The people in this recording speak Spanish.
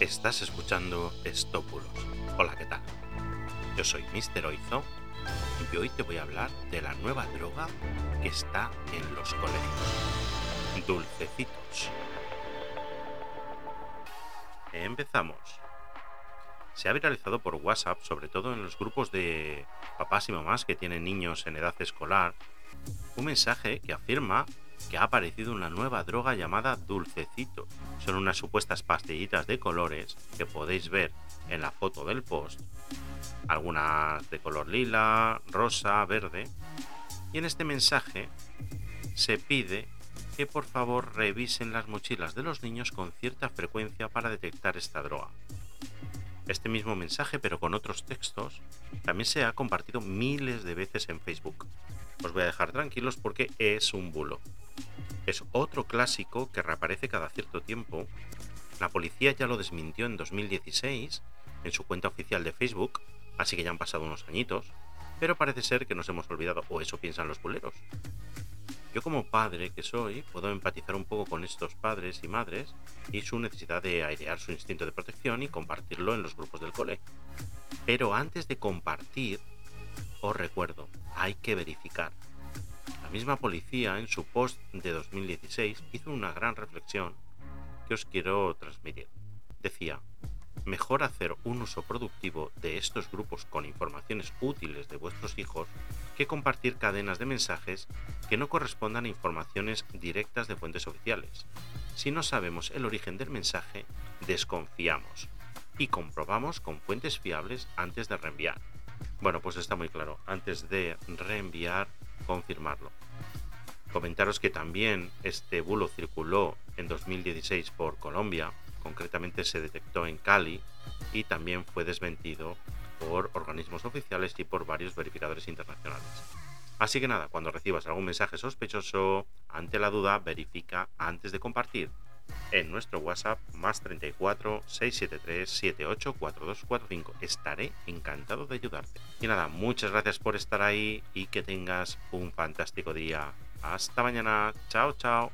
Estás escuchando Estópulos. Hola, ¿qué tal? Yo soy Mr. Oizo y hoy te voy a hablar de la nueva droga que está en los colegios. Dulcecitos. Empezamos. Se ha viralizado por WhatsApp, sobre todo en los grupos de papás y mamás que tienen niños en edad escolar, un mensaje que afirma que ha aparecido una nueva droga llamada dulcecito. Son unas supuestas pastillitas de colores que podéis ver en la foto del post. Algunas de color lila, rosa, verde. Y en este mensaje se pide que por favor revisen las mochilas de los niños con cierta frecuencia para detectar esta droga. Este mismo mensaje, pero con otros textos, también se ha compartido miles de veces en Facebook. Os voy a dejar tranquilos porque es un bulo. Es otro clásico que reaparece cada cierto tiempo. La policía ya lo desmintió en 2016 en su cuenta oficial de Facebook, así que ya han pasado unos añitos, pero parece ser que nos hemos olvidado, o eso piensan los buleros. Yo como padre que soy, puedo empatizar un poco con estos padres y madres y su necesidad de airear su instinto de protección y compartirlo en los grupos del cole. Pero antes de compartir, os recuerdo, hay que verificar. La misma policía en su post de 2016 hizo una gran reflexión que os quiero transmitir. Decía, mejor hacer un uso productivo de estos grupos con informaciones útiles de vuestros hijos que compartir cadenas de mensajes que no correspondan a informaciones directas de fuentes oficiales. Si no sabemos el origen del mensaje, desconfiamos y comprobamos con fuentes fiables antes de reenviar. Bueno, pues está muy claro, antes de reenviar, confirmarlo. Comentaros que también este bulo circuló en 2016 por Colombia, concretamente se detectó en Cali y también fue desmentido por organismos oficiales y por varios verificadores internacionales. Así que nada, cuando recibas algún mensaje sospechoso, ante la duda, verifica antes de compartir en nuestro WhatsApp más 34 673 784245. Estaré encantado de ayudarte. Y nada, muchas gracias por estar ahí y que tengas un fantástico día. Hasta mañana. Chao, chao.